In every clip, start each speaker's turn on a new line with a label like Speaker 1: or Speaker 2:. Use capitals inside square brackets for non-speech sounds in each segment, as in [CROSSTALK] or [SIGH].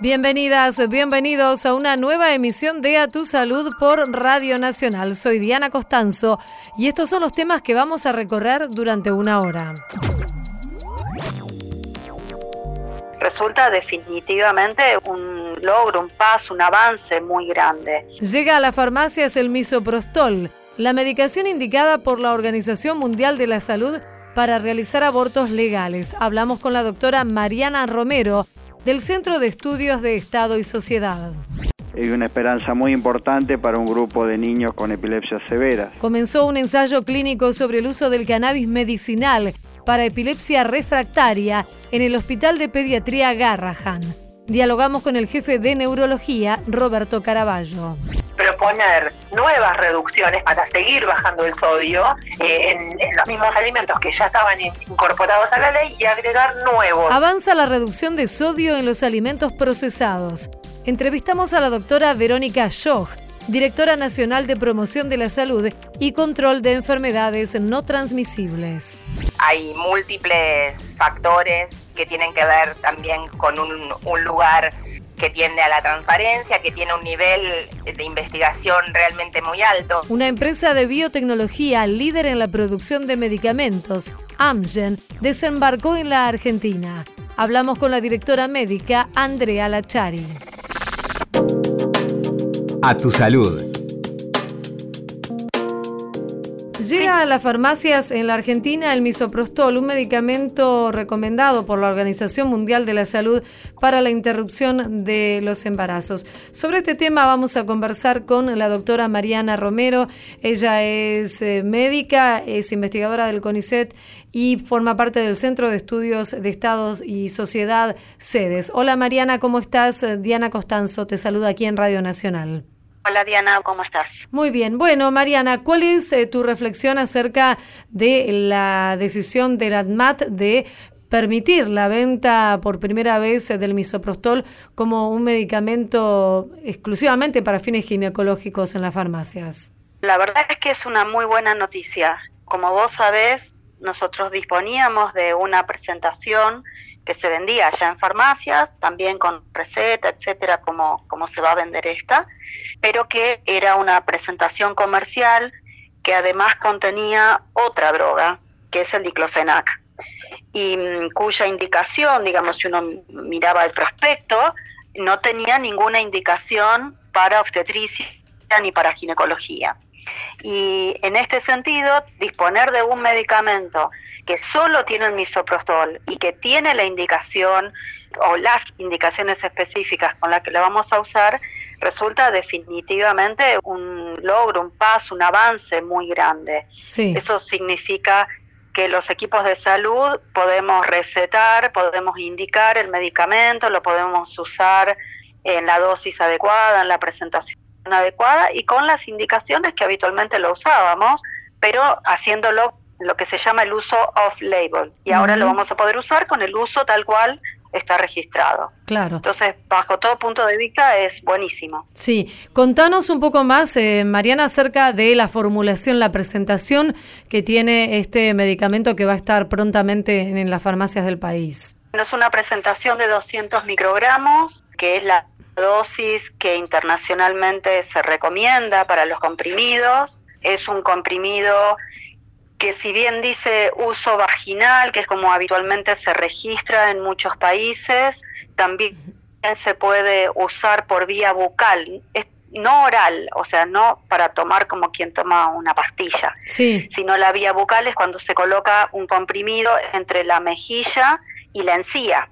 Speaker 1: Bienvenidas, bienvenidos a una nueva emisión de A Tu Salud por Radio Nacional. Soy Diana Costanzo y estos son los temas que vamos a recorrer durante una hora.
Speaker 2: Resulta definitivamente un logro, un paso, un avance muy grande.
Speaker 1: Llega a las farmacias el misoprostol, la medicación indicada por la Organización Mundial de la Salud para realizar abortos legales. Hablamos con la doctora Mariana Romero del Centro de Estudios de Estado y Sociedad.
Speaker 3: Hay una esperanza muy importante para un grupo de niños con epilepsia severa.
Speaker 1: Comenzó un ensayo clínico sobre el uso del cannabis medicinal para epilepsia refractaria en el Hospital de Pediatría Garrahan. Dialogamos con el jefe de neurología, Roberto Caraballo
Speaker 4: proponer nuevas reducciones para seguir bajando el sodio eh, en, en, los mismos alimentos que ya estaban incorporados a la ley y agregar nuevos.
Speaker 1: Avanza la reducción de sodio en los alimentos procesados. Entrevistamos a la doctora Verónica Schoch, directora nacional de promoción de la salud y control de enfermedades no transmisibles.
Speaker 5: Hay múltiples factores que tienen que ver también con un, un lugar que tiende a la transparencia, que tiene un nivel de investigación realmente muy alto.
Speaker 1: Una empresa de biotecnología líder en la producción de medicamentos, Amgen, desembarcó en la Argentina. Hablamos con la directora médica Andrea Lachari.
Speaker 6: A tu salud
Speaker 1: Llega a las farmacias en la Argentina el misoprostol, un medicamento recomendado por la Organización Mundial de la Salud para la interrupción de los embarazos. Sobre este tema vamos a conversar con la doctora Mariana Romero. Ella es eh, médica, es investigadora del CONICET y forma parte del Centro de Estudios de Estados y Sociedad SEDES. Hola Mariana, ¿cómo estás? Diana Costanzo te saluda aquí en Radio Nacional.
Speaker 2: Hola Diana, ¿cómo estás?
Speaker 1: Muy bien. Bueno, Mariana, ¿cuál es eh, tu reflexión acerca de la decisión del ADMAT de permitir la venta por primera vez del misoprostol como un medicamento exclusivamente para fines ginecológicos en las farmacias?
Speaker 2: La verdad es que es una muy buena noticia. Como vos sabés, nosotros disponíamos de una presentación que se vendía ya en farmacias, también con receta, etcétera, como, como se va a vender esta pero que era una presentación comercial que además contenía otra droga, que es el diclofenac, y mm, cuya indicación, digamos, si uno miraba el prospecto, no tenía ninguna indicación para obstetricia ni para ginecología. Y en este sentido, disponer de un medicamento que solo tiene el misoprostol y que tiene la indicación o las indicaciones específicas con las que lo vamos a usar, resulta definitivamente un logro, un paso, un avance muy grande. Eso significa que los equipos de salud podemos recetar, podemos indicar el medicamento, lo podemos usar en la dosis adecuada, en la presentación adecuada y con las indicaciones que habitualmente lo usábamos, pero haciéndolo lo que se llama el uso off-label. Y ahora lo vamos a poder usar con el uso tal cual está registrado.
Speaker 1: Claro.
Speaker 2: Entonces, bajo todo punto de vista, es buenísimo.
Speaker 1: Sí, contanos un poco más, eh, Mariana, acerca de la formulación, la presentación que tiene este medicamento que va a estar prontamente en, las farmacias del país.
Speaker 2: Es una presentación de 200 microgramos, que es la dosis que internacionalmente se recomienda para los comprimidos. Es un comprimido que si bien dice uso vaginal, que es como habitualmente se registra en muchos países, también se puede usar por vía bucal, no oral, o sea, no para tomar como quien toma una pastilla, sino la vía bucal es cuando se coloca un comprimido entre la mejilla y la encía,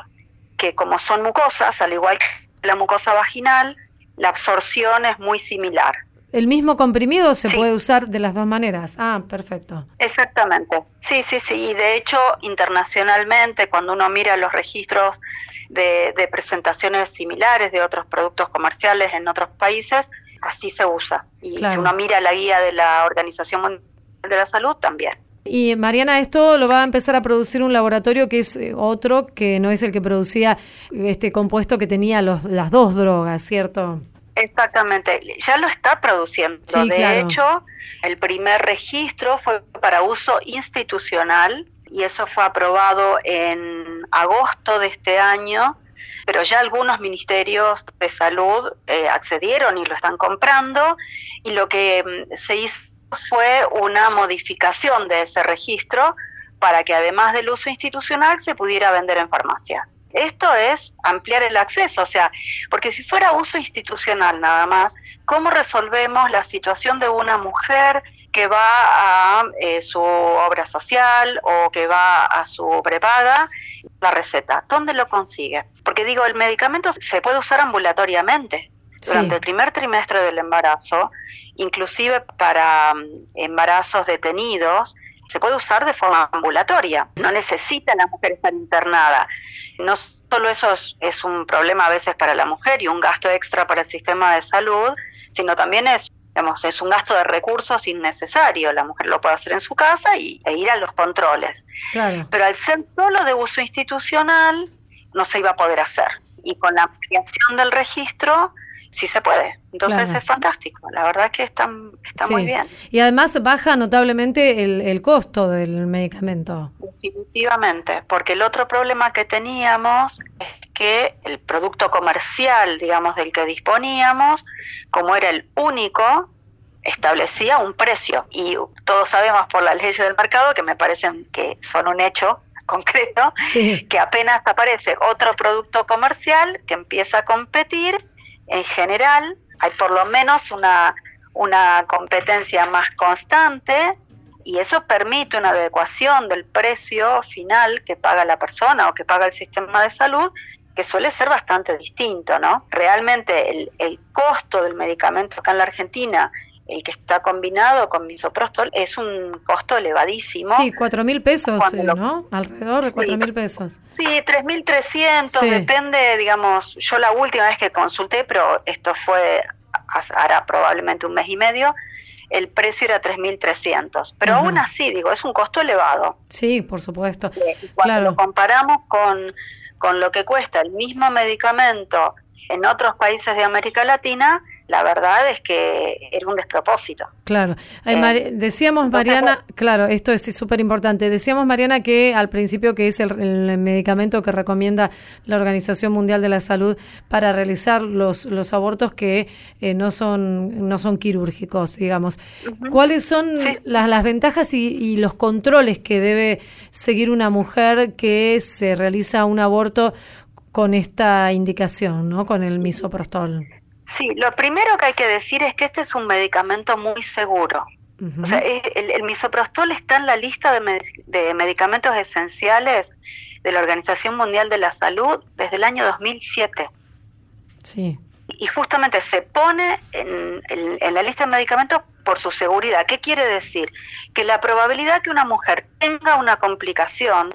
Speaker 2: que como son mucosas, al igual que la mucosa vaginal, la absorción es muy similar.
Speaker 1: ¿El mismo comprimido se puede usar de las dos maneras? Ah, perfecto.
Speaker 2: Exactamente. Sí, sí, sí. Y de hecho, internacionalmente, cuando uno mira los registros de, presentaciones similares de otros productos comerciales en otros países, así se usa. Y si uno mira la guía de la Organización Mundial de la Salud, también.
Speaker 1: Y Mariana, esto lo va a empezar a producir un laboratorio que es eh, otro, que no es el que producía este compuesto que tenía los, las dos drogas, ¿cierto?
Speaker 2: Exactamente, ya lo está produciendo. de hecho, el primer registro fue para uso institucional y eso fue aprobado en agosto de este año pero ya algunos ministerios de salud eh, accedieron y lo están comprando y lo que mm, se hizo fue una modificación de ese registro para que además del uso institucional se pudiera vender en farmacias. Esto es ampliar el acceso, o sea, porque si fuera uso institucional nada más, ¿cómo resolvemos la situación de una mujer que va a eh, su obra social o que va a su prepaga? La receta, ¿dónde lo consigue? Porque digo, el medicamento se puede usar ambulatoriamente. Durante el primer trimestre del embarazo, inclusive para mm, embarazos detenidos, se puede usar de forma ambulatoria. No necesita la mujer estar internada. No solo eso es, un problema a veces para la mujer y un gasto extra para el sistema de salud, sino también es Digamos, es un gasto de recursos innecesario. La mujer lo puede hacer en su casa y, e ir a los controles. Pero al ser solo de uso institucional, no se iba a poder hacer. Y con la ampliación del registro, sí se puede. Entonces es fantástico, la verdad es que está, está muy bien.
Speaker 1: Y además baja notablemente el, el costo del medicamento.
Speaker 2: Definitivamente, porque el otro problema que teníamos es que el producto comercial, digamos, del que disponíamos, como era el único, establecía un precio. Y todos sabemos por las leyes del mercado, que me parecen que son un hecho [LAUGHS] concreto, que apenas aparece otro producto comercial que empieza a competir, en general hay por lo menos una, una competencia más constante y eso permite una adecuación del precio final que paga la persona o que paga el sistema de salud que suele ser bastante distinto, ¿no? Realmente el, el costo del medicamento acá en la Argentina el que está combinado con misoprostol es un costo elevadísimo.
Speaker 1: Sí, cuatro mil pesos, eh, ¿no? Alrededor de cuatro mil pesos.
Speaker 2: Sí, tres mil trescientos, depende, digamos, yo la última vez que consulté, pero esto fue hará probablemente un mes y medio, el precio era 3.300. Pero aún así, digo, es un costo elevado.
Speaker 1: Sí, por supuesto.
Speaker 2: Eh, cuando lo comparamos con, con lo que cuesta el mismo medicamento en otros países de América Latina, la verdad es que era un despropósito.
Speaker 1: Claro. Eh, decíamos, Mariana, claro, esto es súper importante. Decíamos, Mariana, que al principio que es el, medicamento que recomienda la Organización Mundial de la Salud para realizar los, los abortos que eh, no, son, no son quirúrgicos, digamos. ¿Cuáles son las, las ventajas y, y los controles que debe seguir una mujer que se realiza un aborto con esta indicación, ¿no? Con el misoprostol.
Speaker 2: Sí, lo primero que hay que decir es que este es un medicamento muy seguro. O sea, el, misoprostol está en la lista de, medicamentos esenciales de la Organización Mundial de la Salud desde el año 2007.
Speaker 1: Sí.
Speaker 2: Y justamente se pone en, en la lista de medicamentos por su seguridad. ¿Qué quiere decir? Que la probabilidad que una mujer tenga una complicación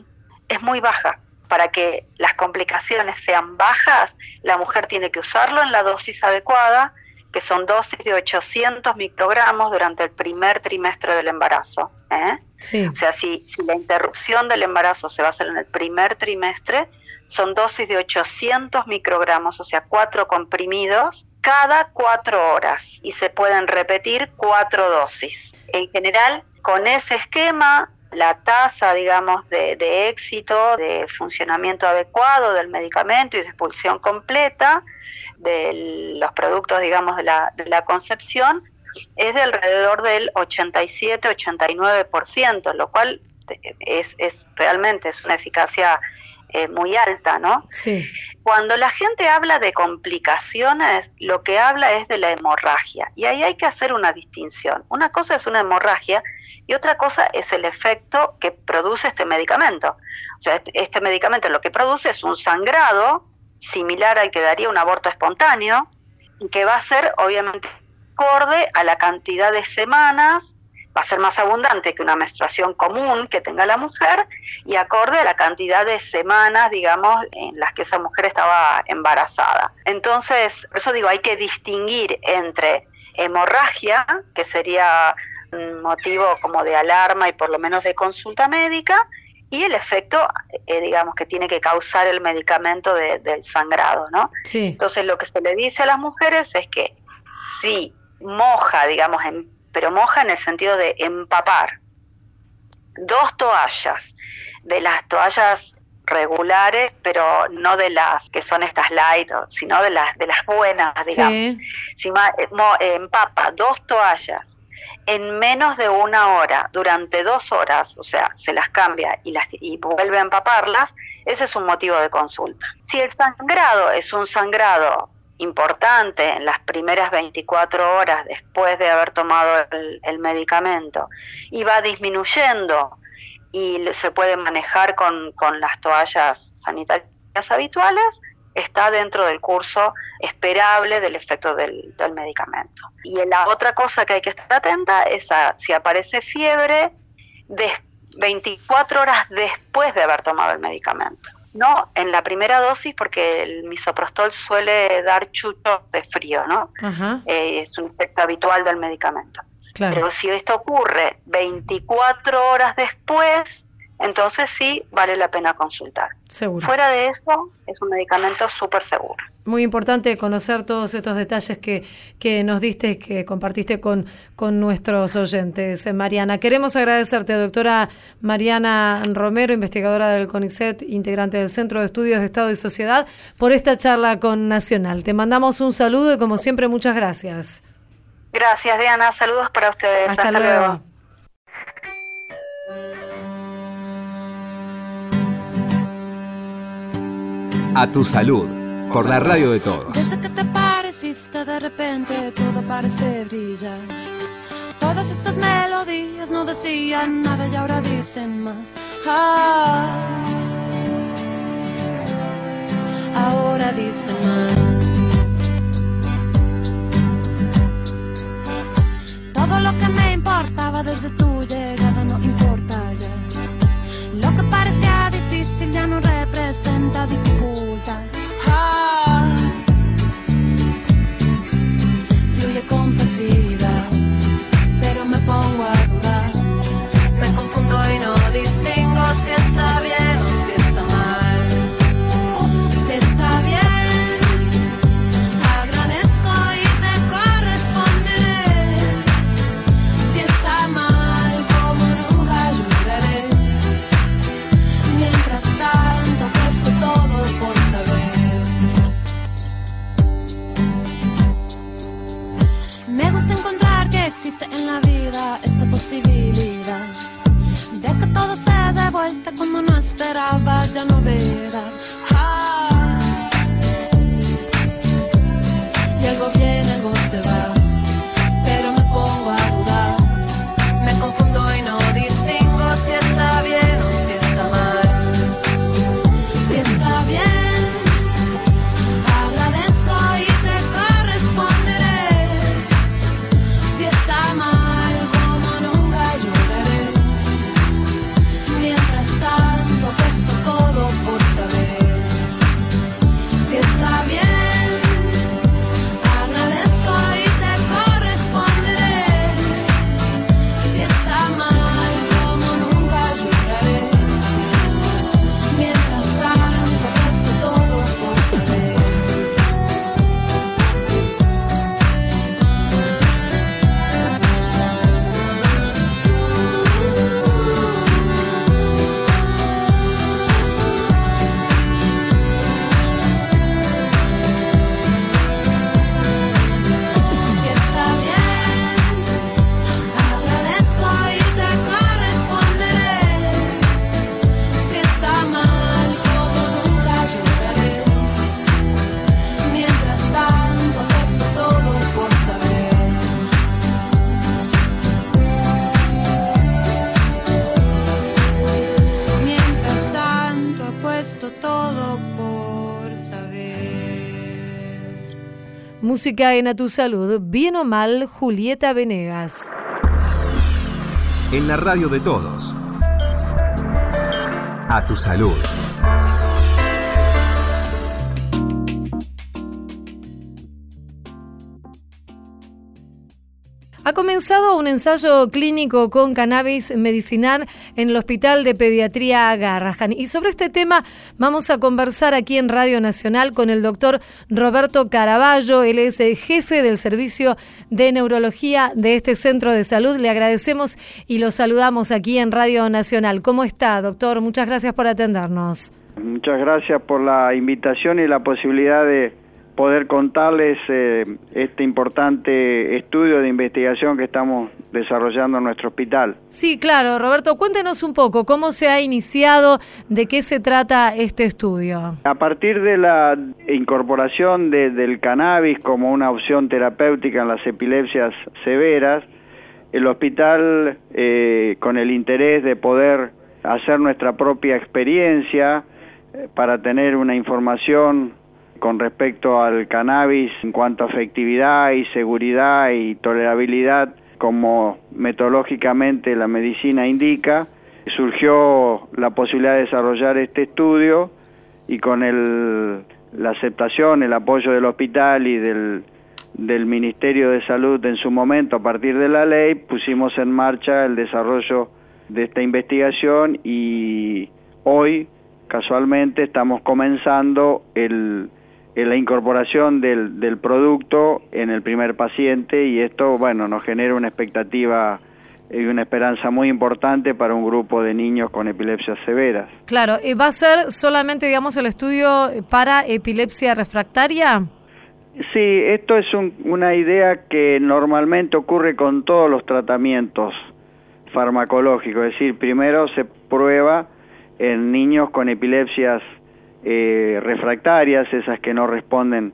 Speaker 2: es muy baja para que las complicaciones sean bajas, la mujer tiene que usarlo en la dosis adecuada, que son dosis de 800 microgramos durante el primer trimestre del embarazo. ¿eh? O sea, si, si la interrupción del embarazo se va a hacer en el primer trimestre, son dosis de 800 microgramos, o sea, cuatro comprimidos cada cuatro horas y se pueden repetir cuatro dosis. En general, con ese esquema la tasa, digamos, de, éxito, de funcionamiento adecuado del medicamento y de expulsión completa de los productos, digamos, de la, de la concepción es de alrededor del 87-89%, lo cual es, es realmente es una eficacia eh, muy alta, ¿no?
Speaker 1: Sí.
Speaker 2: Cuando la gente habla de complicaciones, lo que habla es de la hemorragia. Y ahí hay que hacer una distinción. Una cosa es una hemorragia y otra cosa es el efecto que produce este medicamento. O sea, este, este, medicamento lo que produce es un sangrado similar al que daría un aborto espontáneo y que va a ser obviamente acorde a la cantidad de semanas, va a ser más abundante que una menstruación común que tenga la mujer y acorde a la cantidad de semanas, digamos, en las que esa mujer estaba embarazada. Entonces, por eso digo, hay que distinguir entre hemorragia, que sería motivo como de alarma y por lo menos de consulta médica, y el efecto, eh, digamos, que tiene que causar el medicamento del sangrado, ¿no?
Speaker 1: Sí.
Speaker 2: Entonces lo que se le dice a las mujeres es que si moja, digamos, pero moja en el sentido de empapar dos toallas, de las toallas regulares, pero no de las que son estas light, sino de las de las buenas, digamos. Si eh, empapa dos toallas en menos de una hora, durante dos horas, o sea, se las cambia y, las, y vuelve a empaparlas, ese es un motivo de consulta. Si el sangrado es un sangrado importante en las primeras 24 horas después de haber tomado el, medicamento y va disminuyendo y se puede manejar con, con las toallas sanitarias habituales, está dentro del curso esperable del efecto del, medicamento. Y la otra cosa que hay que estar atenta es a si aparece fiebre de 24 horas después de haber tomado el medicamento. No en la primera dosis porque el misoprostol suele dar chucho de frío, ¿no? Eh, es un efecto habitual del medicamento. Pero si esto ocurre 24 horas después, entonces sí vale la pena consultar. Seguro. Fuera de eso, es un medicamento súper seguro.
Speaker 1: Muy importante conocer todos estos detalles que, que nos diste y que compartiste con, con nuestros oyentes. Eh, Mariana, queremos agradecerte, doctora Mariana Romero, investigadora del CONICET, integrante del Centro de Estudios de Estado y Sociedad, por esta charla con Nacional. Te mandamos un saludo y, como siempre, muchas gracias.
Speaker 2: Gracias, Diana. Saludos para ustedes.
Speaker 1: Hasta, luego.
Speaker 6: A tu salud, por la radio de todos.
Speaker 7: Desde que te pareciste, de repente todo parece brillar. Todas estas melodías no decían nada y ahora dicen más. Ah, ahora dicen más. Todo lo que me importaba desde tu llegada no importa ya. Lo que parecía difícil ya no representa dificultad. Vida esta posibilidad de que todo se dé vuelta cuando no esperaba ya no verá. Ah. Y algo viene, algo se va,
Speaker 1: Música A Tu Salud, bien o mal, Julieta Venegas.
Speaker 6: En la radio de todos. A tu salud.
Speaker 1: Comenzado un ensayo clínico con cannabis medicinal en el Hospital de Pediatría Garrahan. Y sobre este tema vamos a conversar aquí en Radio Nacional con el doctor Roberto Caraballo. Él es el jefe del servicio de neurología de este centro de salud. Le agradecemos y lo saludamos aquí en Radio Nacional. ¿Cómo está, doctor? Muchas gracias por atendernos.
Speaker 3: Muchas gracias por la invitación y la posibilidad de poder contarles eh, este importante estudio de investigación que estamos desarrollando en nuestro hospital.
Speaker 1: Sí, claro, Roberto, cuéntenos un poco cómo se ha iniciado, de qué se trata este estudio.
Speaker 3: A partir de la incorporación de- del cannabis como una opción terapéutica en las epilepsias severas, el hospital, eh, con el interés de poder hacer nuestra propia experiencia eh, para tener una información con respecto al cannabis en cuanto a efectividad y seguridad y tolerabilidad, como metodológicamente la medicina indica, surgió la posibilidad de desarrollar este estudio y con el, la aceptación, el apoyo del hospital y del, del Ministerio de Salud en su momento, a partir de la ley, pusimos en marcha el desarrollo de esta investigación y hoy, casualmente, estamos comenzando el, la incorporación del, del producto en el primer paciente y esto, bueno, nos genera una expectativa y una esperanza muy importante para un grupo de niños con epilepsias severas.
Speaker 1: Claro, eh, ¿va a ser solamente, digamos, el estudio para epilepsia refractaria?
Speaker 3: Sí, esto es un- una idea que normalmente ocurre con todos los tratamientos farmacológicos, es decir, primero se prueba en niños con epilepsias eh, refractarias, esas que no responden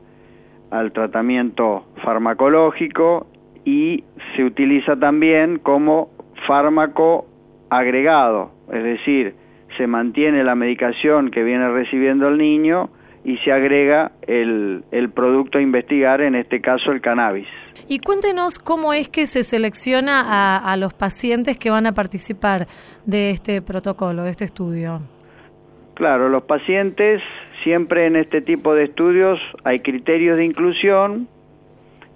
Speaker 3: al tratamiento farmacológico y se utiliza también como fármaco agregado, es decir, se mantiene la medicación que viene recibiendo el niño y se agrega el, el producto a investigar, en este caso el cannabis.
Speaker 1: Y cuéntenos cómo es que se selecciona a, a los pacientes que van a participar de este protocolo, de este estudio.
Speaker 3: Claro, los pacientes, siempre en este tipo de estudios hay criterios de inclusión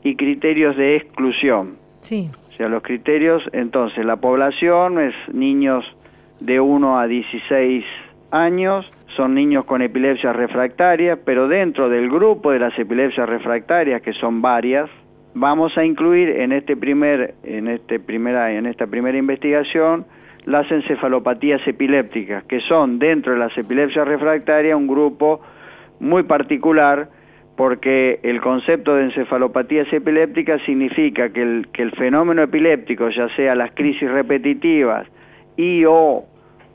Speaker 3: y criterios de exclusión.
Speaker 1: Sí.
Speaker 3: O sea, los criterios, entonces, la población es niños de 1 a 16 años, son niños con epilepsia refractaria, pero dentro del grupo de las epilepsias refractarias, que son varias, vamos a incluir en este primer, en este primera, en esta primera investigación las encefalopatías epilépticas, que son dentro de las epilepsias refractarias un grupo muy particular porque el concepto de encefalopatías epilépticas significa que el, que el fenómeno epiléptico, ya sea las crisis repetitivas y o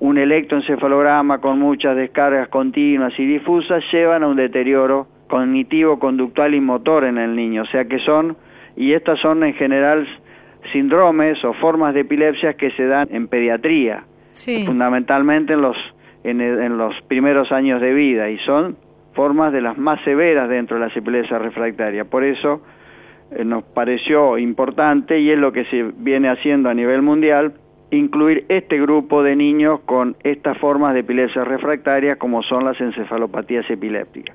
Speaker 3: un electroencefalograma con muchas descargas continuas y difusas, llevan a un deterioro cognitivo, conductual y motor en el niño. O sea que son, y estas son en general síndromes o formas de epilepsias que se dan en pediatría,
Speaker 1: Sí.
Speaker 3: fundamentalmente en los, en, en los primeros años de vida, y son formas de las más severas dentro de las epilepsias refractarias. Por eso eh, nos pareció importante, y es lo que se viene haciendo a nivel mundial, incluir este grupo de niños con estas formas de epilepsia refractaria como son las encefalopatías epilépticas.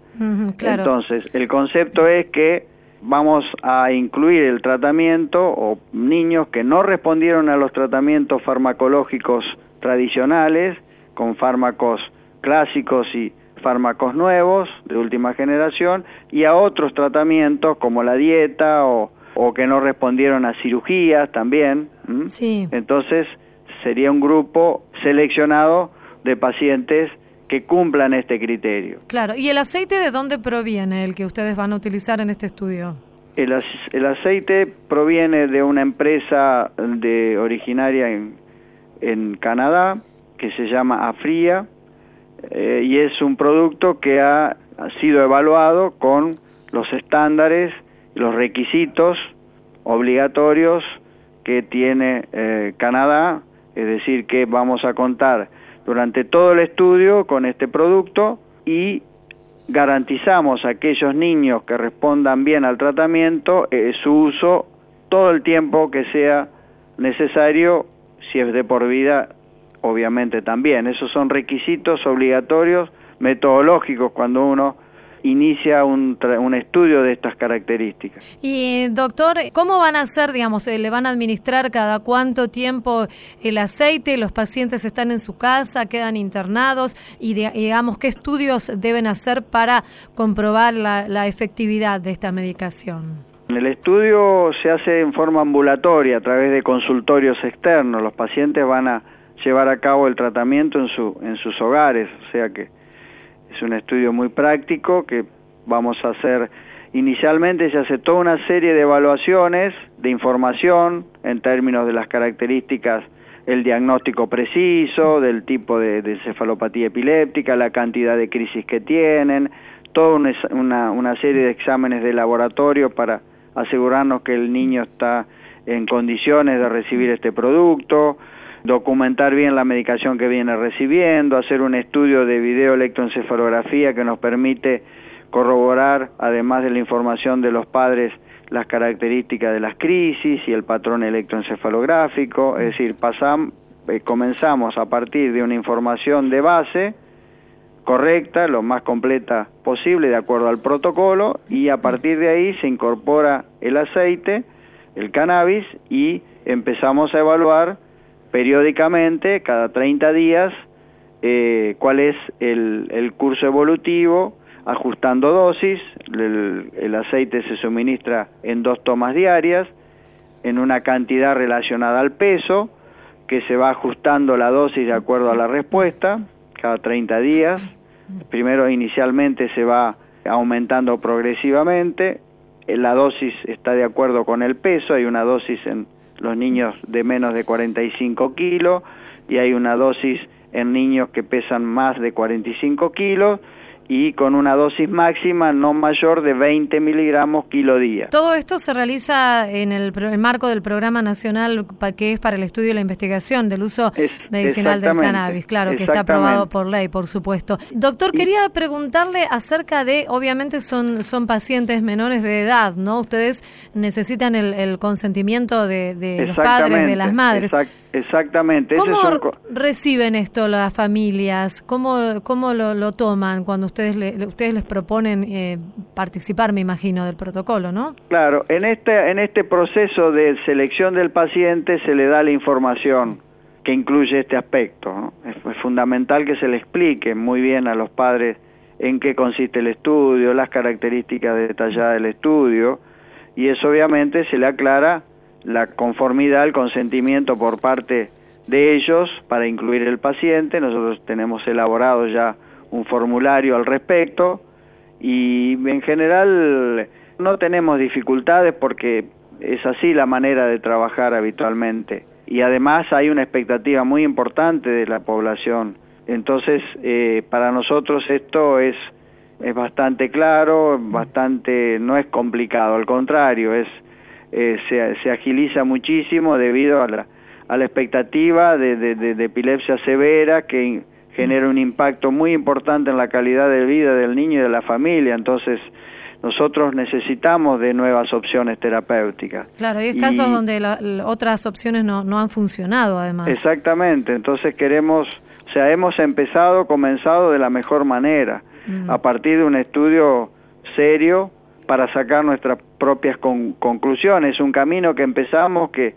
Speaker 1: Claro.
Speaker 3: Entonces, el concepto es que vamos a incluir el tratamiento o niños que no respondieron a los tratamientos farmacológicos tradicionales, con fármacos clásicos y fármacos nuevos de última generación, y a otros tratamientos como la dieta o, o que no respondieron a cirugías también. Entonces, sería un grupo seleccionado de pacientes que cumplan este criterio.
Speaker 1: Claro. ¿Y el aceite de dónde proviene el que ustedes van a utilizar en este estudio?
Speaker 3: El, el aceite proviene de una empresa de originaria en, en Canadá que se llama Afria eh, y es un producto que ha, ha sido evaluado con los estándares, los requisitos obligatorios que tiene eh, Canadá, es decir, que vamos a contar durante todo el estudio con este producto y garantizamos a aquellos niños que respondan bien al tratamiento eh, su uso todo el tiempo que sea necesario, si es de por vida, obviamente también. Esos son requisitos obligatorios, metodológicos, cuando uno inicia un, un estudio de estas características.
Speaker 1: Y doctor, ¿cómo van a hacer, digamos, eh, le van a administrar cada cuánto tiempo el aceite? ¿Los pacientes están en su casa, quedan internados? Y de- digamos, ¿qué estudios deben hacer para comprobar la, la efectividad de esta medicación?
Speaker 3: El estudio se hace en forma ambulatoria a través de consultorios externos. Los pacientes van a llevar a cabo el tratamiento en, su, en sus hogares, o sea que Es un estudio muy práctico que vamos a hacer inicialmente. Se hace toda una serie de evaluaciones de información en términos de las características el diagnóstico preciso, del tipo de, de encefalopatía epiléptica, la cantidad de crisis que tienen, toda una, una serie de exámenes de laboratorio para asegurarnos que el niño está en condiciones de recibir este producto, documentar bien la medicación que viene recibiendo, hacer un estudio de videoelectroencefalografía que nos permite corroborar, además de la información de los padres, las características de las crisis y el patrón electroencefalográfico, es decir, eh, comenzamos a partir de una información de base correcta, lo más completa posible de acuerdo al protocolo y a partir de ahí se incorpora el aceite, el cannabis y empezamos a evaluar periódicamente, cada 30 días, eh, cuál es el, el curso evolutivo, ajustando dosis, el, el, aceite se suministra en dos tomas diarias, en una cantidad relacionada al peso, que se va ajustando la dosis de acuerdo a la respuesta, cada 30 días. Primero inicialmente se va aumentando progresivamente, la dosis está de acuerdo con el peso, hay una dosis en los niños de menos de 45 kilos y hay una dosis en niños que pesan más de 45 kilos y con una dosis máxima no mayor de 20 miligramos kilo día.
Speaker 1: Todo esto se realiza en el, el, marco del programa nacional que es para el estudio y la investigación del uso es, medicinal del cannabis, claro, que está aprobado por ley, por supuesto. Doctor, quería preguntarle acerca de, obviamente son, son pacientes menores de edad, ¿no? Ustedes necesitan el, el consentimiento de, de los padres, de las madres.
Speaker 3: Exact Exactamente.
Speaker 1: ¿Cómo reciben esto las familias? ¿Cómo, cómo lo, lo toman cuando ustedes le, ustedes les proponen eh, participar, me imagino, del protocolo, no?
Speaker 3: Claro, en este, en este proceso de selección del paciente se le da la información que incluye este aspecto. ¿no? Es, es fundamental que se le explique muy bien a los padres en qué consiste el estudio, las características detalladas del estudio, y eso obviamente se le aclara la conformidad, el consentimiento por parte de ellos para incluir el paciente. Nosotros tenemos elaborado ya un formulario al respecto y en general no tenemos dificultades porque es así la manera de trabajar habitualmente y además hay una expectativa muy importante de la población. Entonces, eh, para nosotros esto es, es bastante claro, bastante, no es complicado, al contrario, es eh, se, se, agiliza muchísimo debido a la, a la expectativa de, de, de, de, epilepsia severa que genera un impacto muy importante en la calidad de vida del niño y de la familia. Entonces, nosotros necesitamos de nuevas opciones terapéuticas.
Speaker 1: Claro, hay casos donde la, otras opciones no, no han funcionado además.
Speaker 3: Exactamente, entonces queremos, o sea, hemos empezado, comenzado de la mejor manera, mm. a partir de un estudio serio para sacar nuestras propias con, conclusiones. Un camino que empezamos que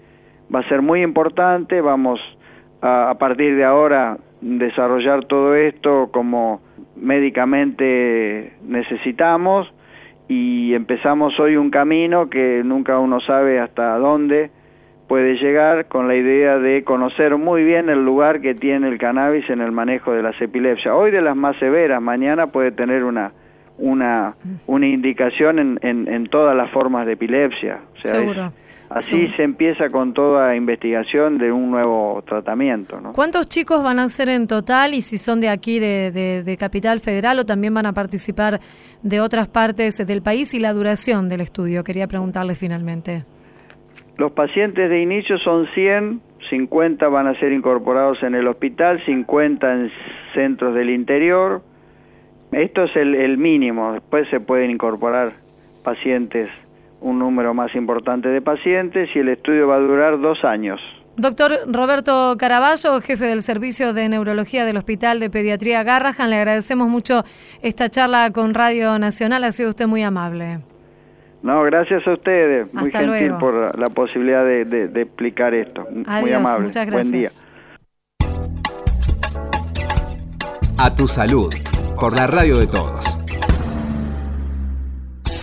Speaker 3: va a ser muy importante, vamos a, a partir de ahora desarrollar todo esto como médicamente necesitamos y empezamos hoy un camino que nunca uno sabe hasta dónde puede llegar con la idea de conocer muy bien el lugar que tiene el cannabis en el manejo de las epilepsias. Hoy de las más severas, mañana puede tener una una, una indicación en, en, en todas las formas de epilepsia. O sea,
Speaker 1: Seguro.
Speaker 3: Es, así se empieza con toda investigación de un nuevo tratamiento. ¿no?
Speaker 1: ¿Cuántos chicos van a ser en total y si son de aquí, de, de, de, Capital Federal o también van a participar de otras partes del país y la duración del estudio? Quería preguntarle finalmente.
Speaker 3: Los pacientes de inicio son 100, 50 van a ser incorporados en el hospital, 50 en centros del interior, esto es el, el, mínimo, después se pueden incorporar pacientes, un número más importante de pacientes y el estudio va a durar dos años.
Speaker 1: Doctor Roberto Caraballo, jefe del Servicio de Neurología del Hospital de Pediatría Garrahan, le agradecemos mucho esta charla con Radio Nacional, ha sido usted muy amable.
Speaker 3: No, gracias a ustedes,
Speaker 1: Hasta
Speaker 3: muy gentil
Speaker 1: luego.
Speaker 3: por la posibilidad de, de, de explicar esto.
Speaker 1: Adiós,
Speaker 3: muy amable.
Speaker 1: Muchas gracias.
Speaker 3: Buen día.
Speaker 6: A tu salud por la radio de todos.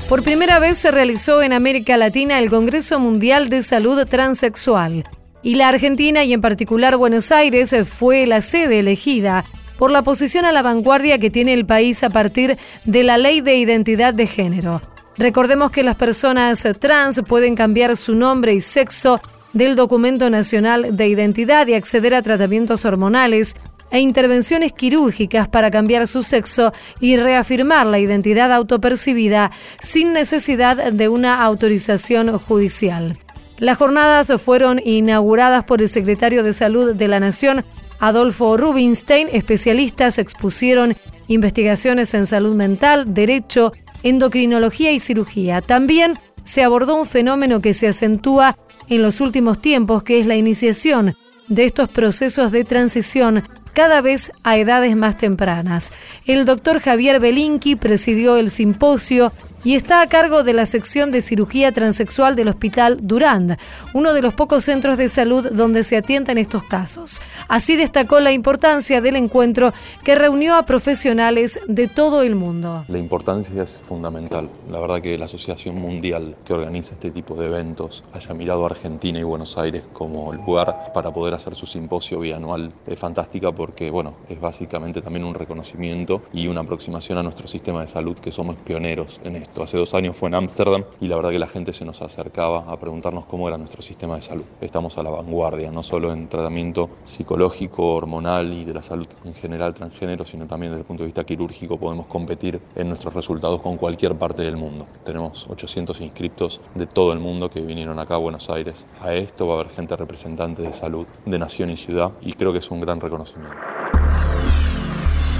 Speaker 1: Por primera vez se realizó en América Latina el Congreso Mundial de Salud Transexual y la Argentina y en particular Buenos Aires fue la sede elegida por la posición a la vanguardia que tiene el país a partir de la ley de identidad de género. Recordemos que las personas trans pueden cambiar su nombre y sexo del documento nacional de identidad y acceder a tratamientos hormonales e intervenciones quirúrgicas para cambiar su sexo y reafirmar la identidad autopercibida sin necesidad de una autorización judicial. Las jornadas fueron inauguradas por el secretario de Salud de la Nación, Adolfo Rubinstein. Especialistas expusieron investigaciones en salud mental, derecho, endocrinología y cirugía. También se abordó un fenómeno que se acentúa en los últimos tiempos, que es la iniciación de estos procesos de transición cada vez a edades más tempranas. El doctor Javier Belinqui presidió el simposio y está a cargo de la sección de cirugía transexual del Hospital Durand, uno de los pocos centros de salud donde se atienden estos casos. Así destacó la importancia del encuentro que reunió a profesionales de todo el mundo.
Speaker 8: La importancia es fundamental. La verdad que la Asociación Mundial que organiza este tipo de eventos haya mirado a Argentina y Buenos Aires como lugar para poder hacer su simposio bianual es fantástica porque bueno, es básicamente también un reconocimiento y una aproximación a nuestro sistema de salud que somos pioneros en Hace dos años fue en Ámsterdam y la verdad que la gente se nos acercaba a preguntarnos cómo era nuestro sistema de salud. Estamos a la vanguardia, no solo en tratamiento psicológico, hormonal y de la salud en general transgénero, sino también desde el punto de vista quirúrgico podemos competir en nuestros resultados con cualquier parte del mundo. Tenemos 800 inscriptos de todo el mundo que vinieron acá a Buenos Aires. A esto va a haber gente representante de salud, de nación y ciudad y creo que es un gran reconocimiento.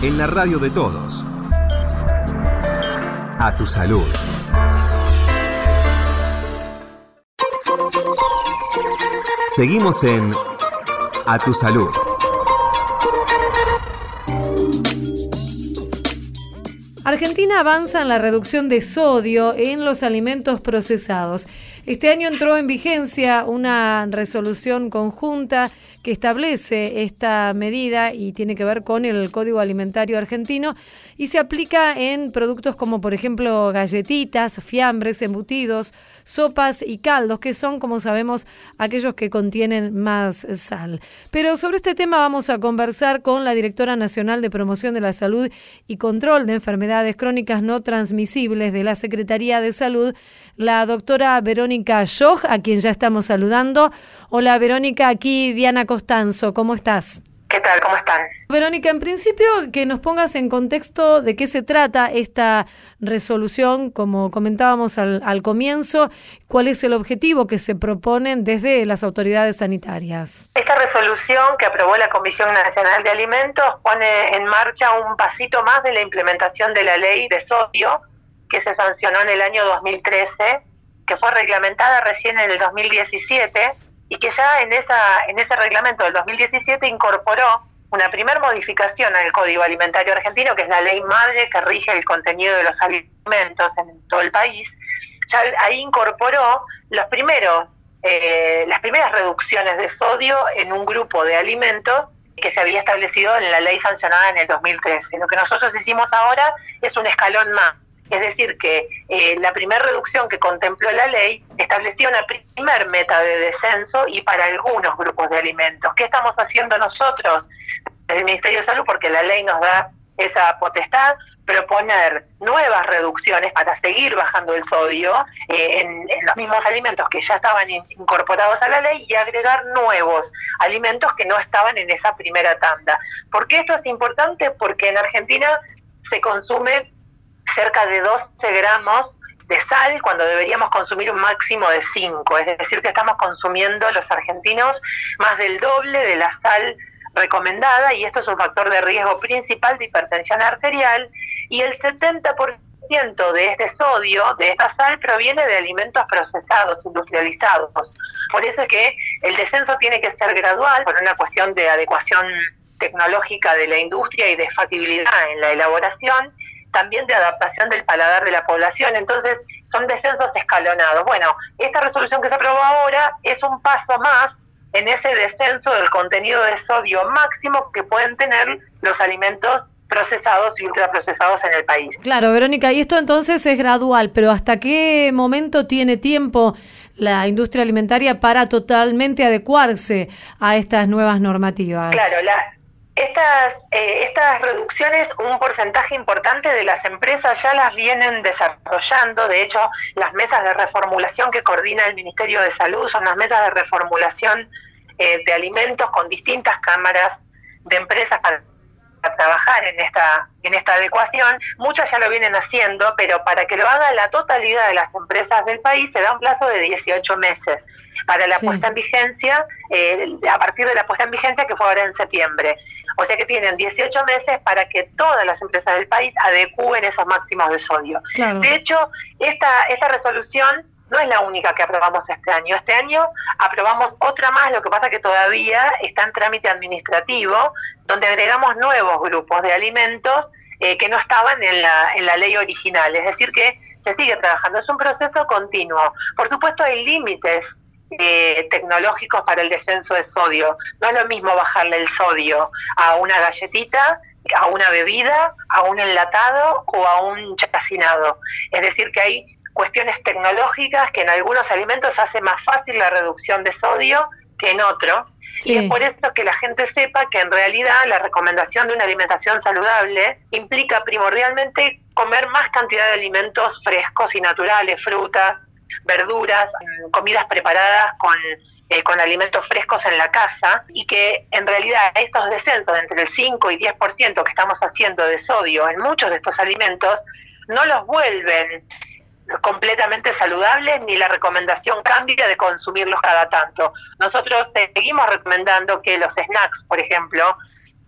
Speaker 6: En la radio de todos. A tu salud. Seguimos en A tu salud.
Speaker 1: Argentina avanza en la reducción de sodio en los alimentos procesados. Este año entró en vigencia una resolución conjunta que establece esta medida y tiene que ver con el Código Alimentario Argentino y se aplica en productos como por ejemplo galletitas, fiambres, embutidos, sopas y caldos, que son, como sabemos, aquellos que contienen más sal. Pero sobre este tema vamos a conversar con la directora nacional de Promoción de la Salud y Control de Enfermedades Crónicas No Transmisibles de la Secretaría de Salud, la doctora Verónica Schoch, a quien ya estamos saludando. Hola Verónica, aquí Diana Costanzo, ¿cómo estás?
Speaker 4: ¿Qué tal? ¿Cómo están?
Speaker 1: Verónica, en principio que nos pongas en contexto de qué se trata esta resolución, como comentábamos al, al, comienzo, cuál es el objetivo que se proponen desde las autoridades sanitarias.
Speaker 4: Esta resolución que aprobó la Comisión Nacional de Alimentos pone en marcha un pasito más de la implementación de la ley de sodio que se sancionó en el año 2013, que fue reglamentada recién en el 2017 y que ya en, esa, en ese reglamento del 2017 incorporó una primera modificación al Código Alimentario Argentino, que es la ley madre que rige el contenido de los alimentos en todo el país. Ya ahí incorporó los primeros, eh, las primeras reducciones de sodio en un grupo de alimentos que se había establecido en la ley sancionada en el 2013. Lo que nosotros hicimos ahora es un escalón más es decir, que eh, la primera reducción que contempló la ley establecía una primer meta de descenso y para algunos grupos de alimentos. ¿Qué estamos haciendo nosotros desde el Ministerio de Salud? Porque la ley nos da esa potestad, proponer nuevas reducciones para seguir bajando el sodio eh, en, los mismos alimentos que ya estaban in, incorporados a la ley y agregar nuevos alimentos que no estaban en esa primera tanda. ¿Por qué esto es importante? Porque en Argentina se consume cerca de 12 gramos de sal cuando deberíamos consumir un máximo de 5. Es decir, que estamos consumiendo los argentinos más del doble de la sal recomendada y esto es un factor de riesgo principal de hipertensión arterial y el 70% de este sodio, de esta sal, proviene de alimentos procesados, industrializados. Por eso es que el descenso tiene que ser gradual por una cuestión de adecuación tecnológica de la industria y de factibilidad en la elaboración también de adaptación del paladar de la población. Entonces, son descensos escalonados. Bueno, esta resolución que se aprobó ahora es un paso más en ese descenso del contenido de sodio máximo que pueden tener los alimentos procesados y ultraprocesados en el país.
Speaker 1: Claro, Verónica, y esto entonces es gradual, pero ¿hasta qué momento tiene tiempo la industria alimentaria para totalmente adecuarse a estas nuevas normativas?
Speaker 4: Claro, la, Estas, eh, estas reducciones, un porcentaje importante de las empresas ya las vienen desarrollando. De hecho, las mesas de reformulación que coordina el Ministerio de Salud son las mesas de reformulación eh, de alimentos con distintas cámaras de empresas para a trabajar en esta, en esta adecuación. Muchas ya lo vienen haciendo, pero para que lo haga la totalidad de las empresas del país se da un plazo de 18 meses para la puesta en vigencia, eh, a partir de la puesta en vigencia que fue ahora en septiembre. O sea que tienen 18 meses para que todas las empresas del país adecúen esos máximos de sodio. De hecho, esta, esta resolución no es la única que aprobamos este año. Este año aprobamos otra más, lo que pasa que todavía está en trámite administrativo, donde agregamos nuevos grupos de alimentos eh, que no estaban en la, en la ley original. Es decir, que se sigue trabajando. Es un proceso continuo. Por supuesto, hay límites eh, tecnológicos para el descenso de sodio. No es lo mismo bajarle el sodio a una galletita a una bebida, a un enlatado o a un chacinado. Es decir, que hay cuestiones tecnológicas que en algunos alimentos hace más fácil la reducción de sodio que en otros. Y es por eso que la gente sepa que en realidad la recomendación de una alimentación saludable implica primordialmente comer más cantidad de alimentos frescos y naturales, frutas, verduras, comidas preparadas con, eh, con alimentos frescos en la casa y que en realidad estos descensos de entre el 5 y 10% que estamos haciendo de sodio en muchos de estos alimentos no los vuelven completamente saludables ni la recomendación cambia de consumirlos cada tanto. Nosotros seguimos recomendando que los snacks, por ejemplo,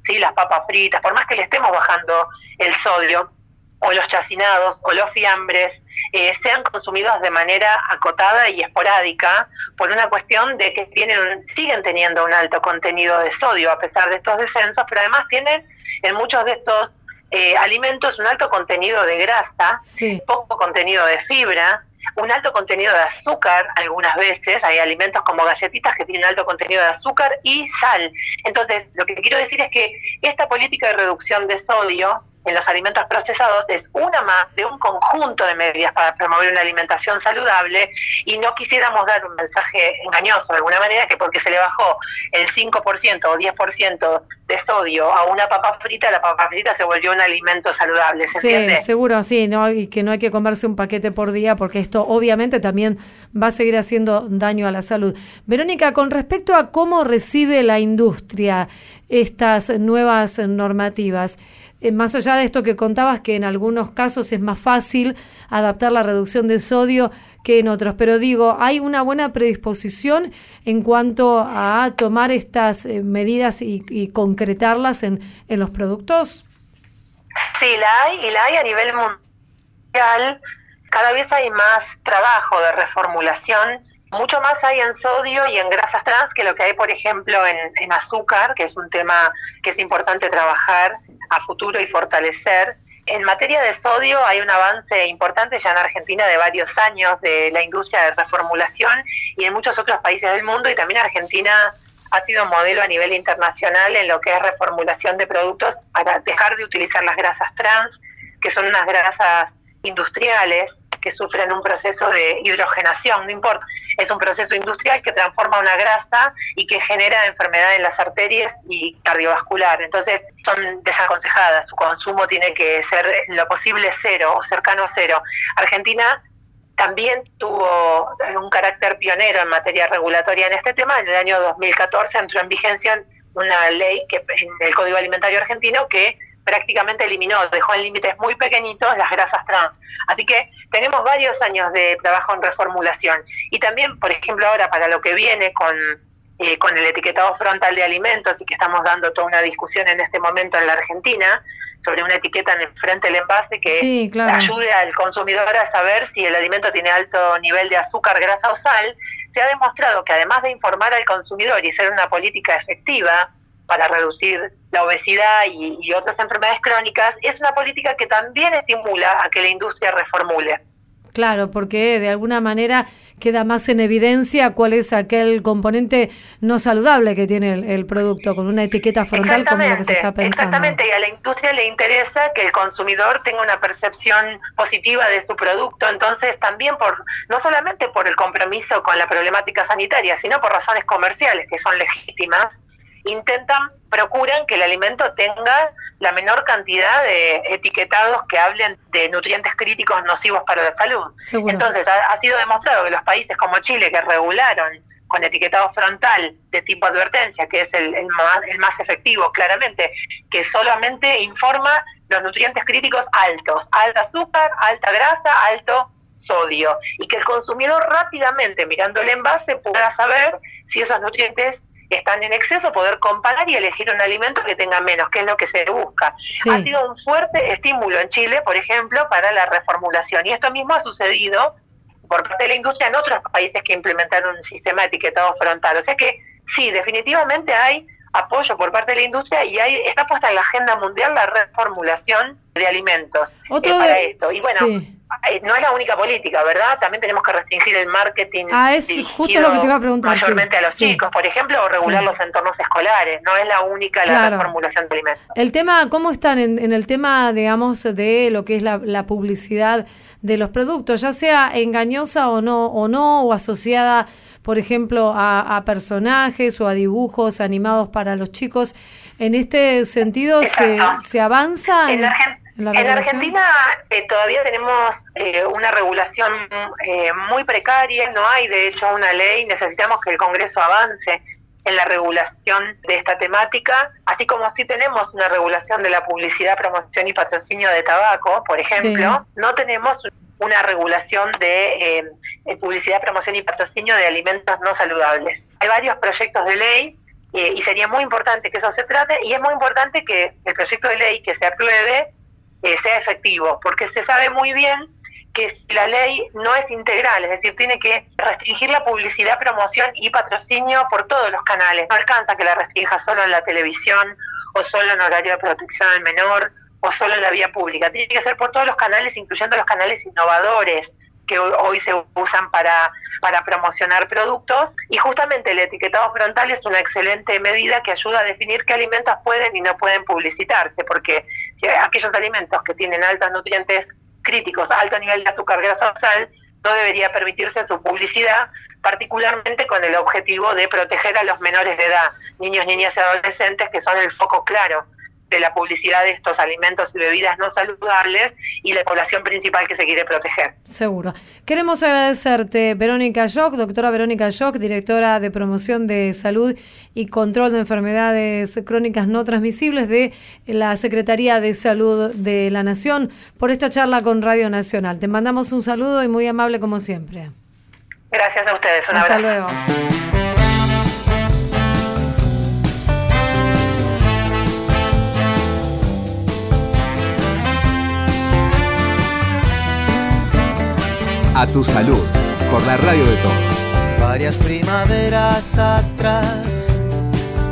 Speaker 4: sí, las papas fritas, por más que le estemos bajando el sodio, o los chacinados o los fiambres eh, sean consumidos de manera acotada y esporádica por una cuestión de que tienen siguen teniendo un alto contenido de sodio a pesar de estos descensos, pero además tienen en muchos de estos eh, alimentos un alto contenido de grasa, poco contenido de fibra, un alto contenido de azúcar algunas veces, hay alimentos como galletitas que tienen alto contenido de azúcar y sal. Entonces, lo que quiero decir es que esta política de reducción de sodio en los alimentos procesados es una más de un conjunto de medidas para promover una alimentación saludable y no quisiéramos dar un mensaje engañoso de alguna manera que porque se le bajó el 5% o 10% de sodio a una papa frita, la papa frita se volvió un alimento saludable, ¿se
Speaker 1: sí, seguro, sí, no, y que no hay que comerse un paquete por día porque esto obviamente también va a seguir haciendo daño a la salud. Verónica, con respecto a cómo recibe la industria estas nuevas normativas, eh, más allá de esto que contabas, que en algunos casos es más fácil adaptar la reducción de sodio que en otros, pero digo, ¿hay una buena predisposición en cuanto a tomar estas eh, medidas y, concretarlas en, en los productos?
Speaker 4: Sí, la hay y la hay a nivel mundial. Cada vez hay más trabajo de reformulación mucho más hay en sodio y en grasas trans que lo que hay, por ejemplo, en, azúcar, que es un tema que es importante trabajar a futuro y fortalecer. En materia de sodio hay un avance importante ya en Argentina de varios años de la industria de reformulación y en muchos otros países del mundo y también Argentina ha sido modelo a nivel internacional en lo que es reformulación de productos para dejar de utilizar las grasas trans, que son unas grasas industriales que sufren un proceso de hidrogenación, no importa, es un proceso industrial que transforma una grasa y que genera enfermedad en las arterias y cardiovascular. Entonces son desaconsejadas, su consumo tiene que ser lo posible cero o cercano a cero. Argentina también tuvo un carácter pionero en materia regulatoria en este tema. En el año 2014 entró en vigencia una ley que en el Código Alimentario Argentino que prácticamente eliminó, dejó en límites muy pequeñitos las grasas trans. Así que tenemos varios años de trabajo en reformulación. Y también, por ejemplo, ahora para lo que viene con, eh, con el etiquetado frontal de alimentos y que estamos dando toda una discusión en este momento en la Argentina sobre una etiqueta en el frente del envase que ayude al consumidor a saber si el alimento tiene alto nivel de azúcar, grasa o sal, se ha demostrado que además de informar al consumidor y ser una política efectiva, para reducir la obesidad y, otras enfermedades crónicas, es una política que también estimula a que la industria reformule.
Speaker 1: Claro, porque de alguna manera queda más en evidencia cuál es aquel componente no saludable que tiene el, producto, con una etiqueta frontal como lo que se está pensando.
Speaker 4: Exactamente, y a la industria le interesa que el consumidor tenga una percepción positiva de su producto, entonces también por no solamente por el compromiso con la problemática sanitaria, sino por razones comerciales que son legítimas, intentan, procuran que el alimento tenga la menor cantidad de etiquetados que hablen de nutrientes críticos nocivos para la salud.
Speaker 1: Seguro.
Speaker 4: Entonces, ha, ha sido demostrado que los países como Chile, que regularon con etiquetado frontal de tipo advertencia, que es el, el más, el más efectivo, claramente, que solamente informa los nutrientes críticos altos, alta azúcar, alta grasa, alto sodio, y que el consumidor rápidamente, mirando el envase, pueda saber si esos nutrientes están en exceso, poder comparar y elegir un alimento que tenga menos, que es lo que se busca.
Speaker 1: Sí.
Speaker 4: Ha sido un fuerte estímulo en Chile, por ejemplo, para la reformulación, y esto mismo ha sucedido por parte de la industria en otros países que implementaron un sistema de etiquetado frontal. O sea que sí, definitivamente hay apoyo por parte de la industria y hay, está puesta en la agenda mundial la reformulación de alimentos
Speaker 1: Otro
Speaker 4: eh, para
Speaker 1: de-
Speaker 4: esto. Y bueno,
Speaker 1: sí.
Speaker 4: Eh, no es la única política, ¿verdad? También tenemos que restringir el marketing.
Speaker 1: Ah, es justo lo que te iba a preguntar, sí,
Speaker 4: Mayormente a los
Speaker 1: sí.
Speaker 4: chicos, por ejemplo, o regular
Speaker 1: Sí.
Speaker 4: los entornos escolares. No es la única la
Speaker 1: Claro.
Speaker 4: reformulación de alimentos.
Speaker 1: El tema, ¿cómo están en, en el tema, digamos, de lo que es la, la publicidad de los productos, ya sea engañosa o no, o no, o asociada, por ejemplo, a, a personajes o a dibujos animados para los chicos? En este sentido, ¿se,
Speaker 4: Exacto.
Speaker 1: se avanza
Speaker 4: En,
Speaker 1: en la
Speaker 4: en? Argentina eh, todavía tenemos eh, una regulación eh, muy precaria, no hay de hecho una ley, necesitamos que el Congreso avance en la regulación de esta temática, así como sí tenemos una regulación de la publicidad, promoción y patrocinio de tabaco, por ejemplo, no tenemos una regulación de eh, publicidad, promoción y patrocinio de alimentos no saludables. Hay varios proyectos de ley eh, y sería muy importante que eso se trate y es muy importante que el proyecto de ley que se apruebe eh, sea efectivo, porque se sabe muy bien que la ley no es integral, es decir, tiene que restringir la publicidad, promoción y patrocinio por todos los canales. No alcanza que la restrinja solo en la televisión o solo en horario de protección al menor o solo en la vía pública. Tiene que ser por todos los canales, incluyendo los canales innovadores que hoy- se usan para, para promocionar productos. Y justamente el etiquetado frontal es una excelente medida que ayuda a definir qué alimentos pueden y no pueden publicitarse, porque si aquellos alimentos que tienen altos nutrientes críticos, alto nivel de azúcar, grasa o sal, no debería permitirse su publicidad, particularmente con el objetivo de proteger a los menores de edad, niños, niñas y adolescentes, que son el foco claro de la publicidad de estos alimentos y bebidas no saludables y la población principal que se quiere proteger.
Speaker 1: Seguro. Queremos agradecerte, Verónica Jock, doctora Verónica Jock, directora de promoción de salud y control de enfermedades crónicas no transmisibles de la Secretaría de Salud de la Nación, por esta charla con Radio Nacional. Te mandamos un saludo y muy amable como siempre.
Speaker 4: Gracias a ustedes, un
Speaker 1: Hasta
Speaker 4: abrazo.
Speaker 1: luego.
Speaker 6: A tu salud, por la radio de todos.
Speaker 9: Varias primaveras atrás,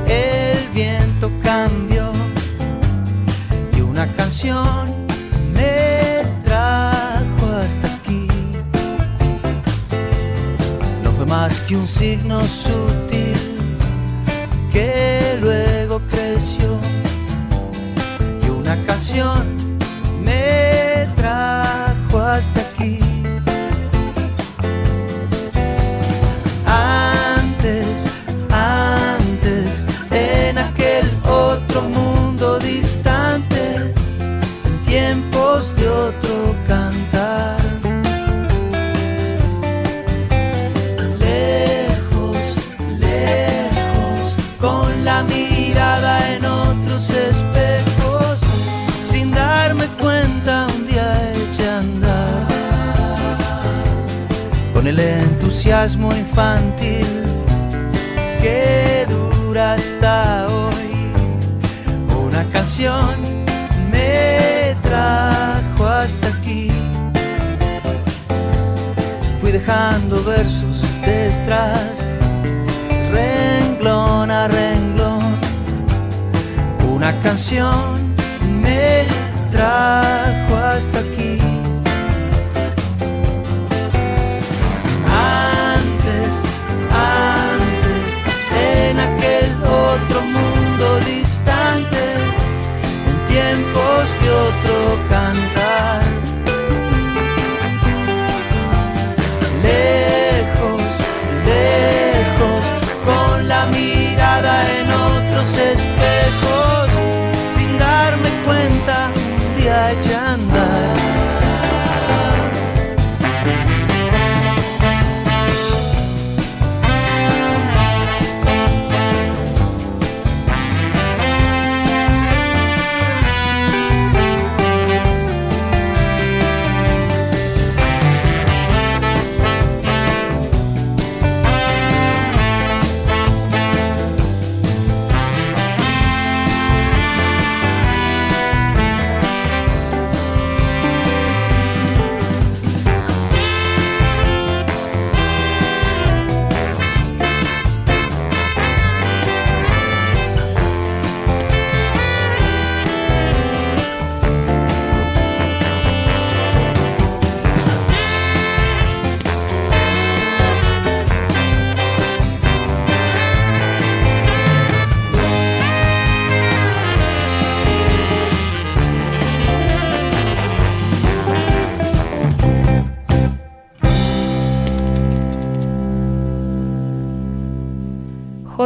Speaker 9: el viento cambió y una canción me trajo hasta aquí. No fue más que un signo sutil que luego creció y una canción me trajo hasta aquí. Otro mundo distante, en tiempos de otro cantar. Lejos, lejos, con la mirada en otros espejos, sin darme cuenta un día eché a andar con el entusiasmo infantil canción me trajo hasta aquí. Fui dejando versos detrás, renglón a renglón. Una canción me trajo hasta aquí.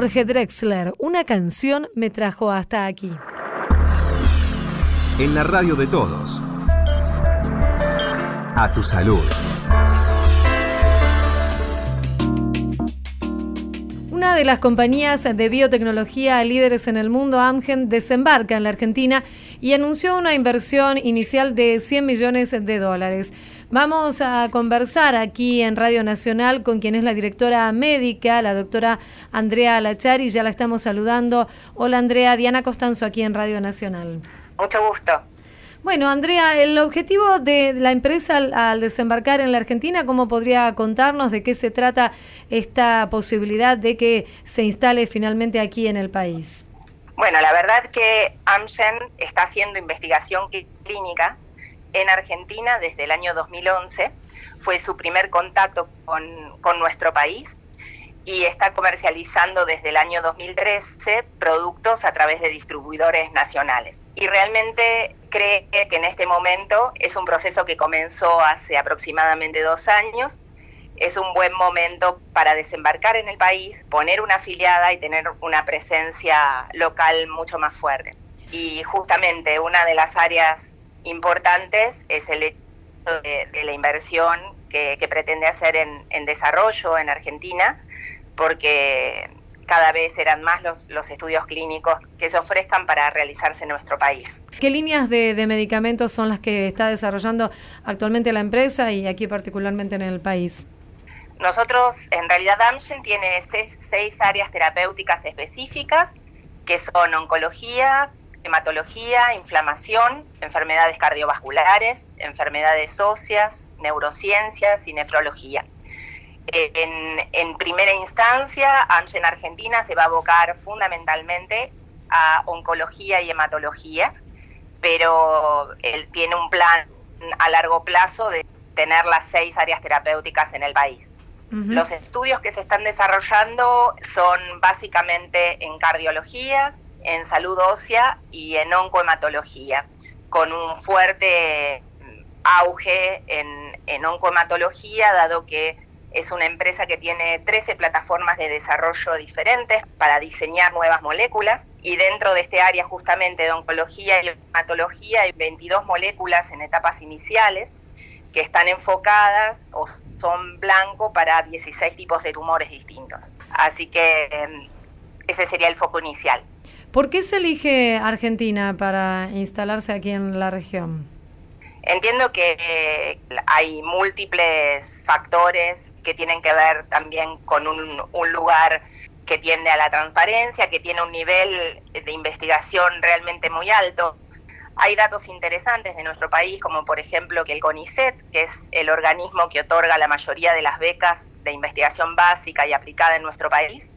Speaker 1: Jorge Drexler, una canción me trajo hasta aquí.
Speaker 6: En la radio de todos. A tu salud.
Speaker 1: Una de las compañías de biotecnología líderes en el mundo, Amgen, desembarca en la Argentina y anunció una inversión inicial de 100 millones de dólares. Vamos a conversar aquí en Radio Nacional con quien es la directora médica, la doctora Andrea Lachari, ya la estamos saludando. Hola Andrea, Diana Costanzo aquí en Radio Nacional.
Speaker 5: Mucho gusto.
Speaker 1: Bueno, Andrea, el objetivo de la empresa al, al, desembarcar en la Argentina, ¿cómo podría contarnos de qué se trata esta posibilidad de que se instale finalmente aquí en el país?
Speaker 5: Bueno, la verdad que Amgen está haciendo investigación clínica en Argentina desde el año 2011. Fue su primer contacto con, con nuestro país y está comercializando desde el año 2013 productos a través de distribuidores nacionales. Y realmente cree que en este momento es un proceso que comenzó hace aproximadamente dos años. Es un buen momento para desembarcar en el país, poner una afiliada y tener una presencia local mucho más fuerte. Y justamente una de las áreas importantes es el hecho de, de la inversión que, que pretende hacer en, en desarrollo en Argentina, porque cada vez serán más los, los, estudios clínicos que se ofrezcan para realizarse en nuestro país.
Speaker 1: ¿Qué líneas de, de, medicamentos son las que está desarrollando actualmente la empresa y aquí particularmente en el país?
Speaker 5: Nosotros, en realidad, Amgen tiene seis, seis áreas terapéuticas específicas que son oncología, hematología, inflamación, enfermedades cardiovasculares, enfermedades óseas, neurociencias y nefrología. En, en, primera instancia, Amgen Argentina se va a abocar fundamentalmente a oncología y hematología, pero él tiene un plan a largo plazo de tener las seis áreas terapéuticas en el país. Uh -huh. Los estudios que se están desarrollando son básicamente en cardiología, en salud ósea y en oncohematología, con un fuerte auge en, en oncohematología, dado que es una empresa que tiene 13 plataformas de desarrollo diferentes para diseñar nuevas moléculas y dentro de este área justamente de oncología y hematología hay 22 moléculas en etapas iniciales que están enfocadas o son blanco para 16 tipos de tumores distintos. Así que eh, ese sería el foco inicial.
Speaker 1: ¿Por qué se elige Argentina para instalarse aquí en la región?
Speaker 5: Entiendo que eh, hay múltiples factores que tienen que ver también con un, un, lugar que tiende a la transparencia, que tiene un nivel de investigación realmente muy alto. Hay datos interesantes de nuestro país, como por ejemplo que el CONICET, que es el organismo que otorga la mayoría de las becas de investigación básica y aplicada en nuestro país,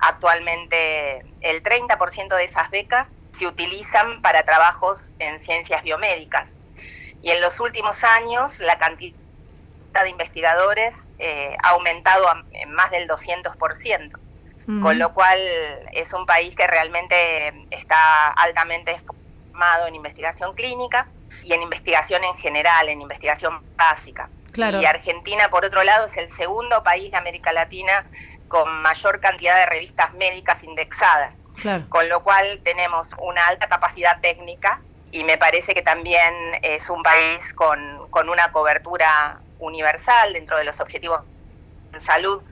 Speaker 5: actualmente el 30% de esas becas se utilizan para trabajos en ciencias biomédicas y en los últimos años la cantidad de investigadores eh, ha aumentado a, en más del 200%, uh -huh. con lo cual es un país que realmente está altamente formado en investigación clínica y en investigación en general, en investigación básica.
Speaker 1: Claro.
Speaker 5: Y Argentina, por otro lado, es el segundo país de América Latina con mayor cantidad de revistas médicas indexadas,
Speaker 1: claro.
Speaker 5: con lo cual tenemos una alta capacidad técnica y me parece que también es un país con, con una cobertura universal dentro de los objetivos de salud.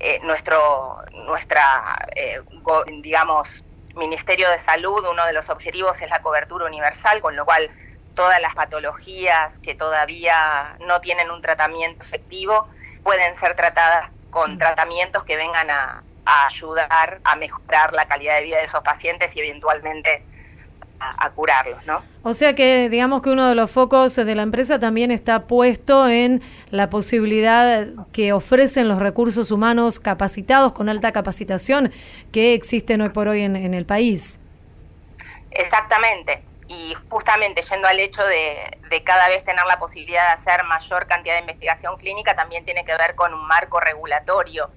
Speaker 5: Eh, nuestro, nuestra, eh, go, digamos, Ministerio de Salud, uno de los objetivos es la cobertura universal, con lo cual todas las patologías que todavía no tienen un tratamiento efectivo pueden ser tratadas con tratamientos que vengan a, a ayudar a mejorar la calidad de vida de esos pacientes y eventualmente a, a, curarlos, ¿no?
Speaker 1: O sea que digamos que uno de los focos de la empresa también está puesto en la posibilidad que ofrecen los recursos humanos capacitados con alta capacitación que existen hoy por hoy en, en el país.
Speaker 5: Exactamente. Y justamente yendo al hecho de, de, cada vez tener la posibilidad de hacer mayor cantidad de investigación clínica, también tiene que ver con un marco regulatorio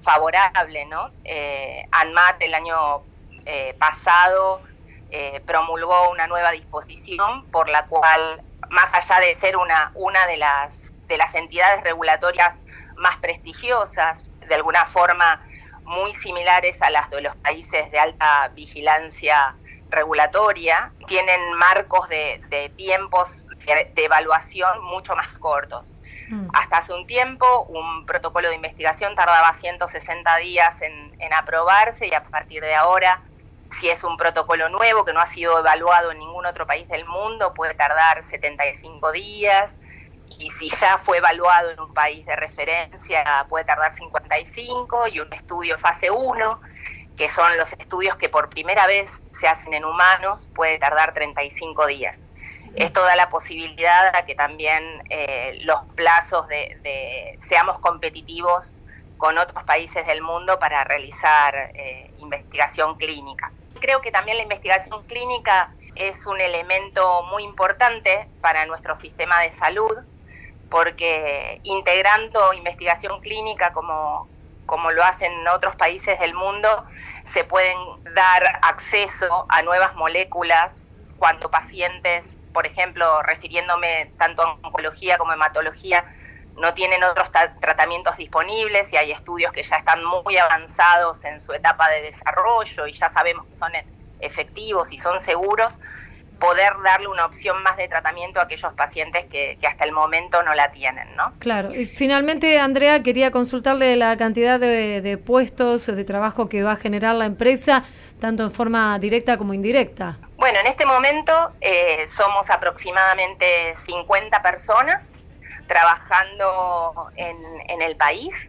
Speaker 5: favorable, ¿no? Eh, ANMAT el año eh, pasado eh, promulgó una nueva disposición por la cual, más allá de ser una, una de, las, de las entidades regulatorias más prestigiosas, de alguna forma muy similares a las de los países de alta vigilancia regulatoria, tienen marcos de, de tiempos de, de evaluación mucho más cortos.
Speaker 1: Mm.
Speaker 5: Hasta hace un tiempo, un protocolo de investigación tardaba 160 días en, en aprobarse y a partir de ahora, si es un protocolo nuevo que no ha sido evaluado en ningún otro país del mundo, puede tardar 75 días. Y si ya fue evaluado en un país de referencia, puede tardar 55 y un estudio fase 1, que son los estudios que por primera vez se hacen en humanos, puede tardar 35 días esto da la posibilidad a que también eh, los plazos de, de, seamos competitivos con otros países del mundo para realizar eh, investigación clínica. Creo que también la investigación clínica es un elemento muy importante para nuestro sistema de salud, porque integrando investigación clínica como, como lo hacen otros países del mundo, se pueden dar acceso a nuevas moléculas cuando pacientes por ejemplo, refiriéndome tanto a oncología como a hematología, no tienen otros tratamientos disponibles y hay estudios que ya están muy avanzados en su etapa de desarrollo y ya sabemos que son efectivos y son seguros, poder darle una opción más de tratamiento a aquellos pacientes que, que, hasta el momento no la tienen, ¿no?
Speaker 1: Claro. Y finalmente, Andrea, quería consultarle la cantidad de, de puestos de trabajo que va a generar la empresa, tanto en forma directa como indirecta.
Speaker 5: Bueno, en este momento eh, somos aproximadamente 50 personas trabajando en, en, el país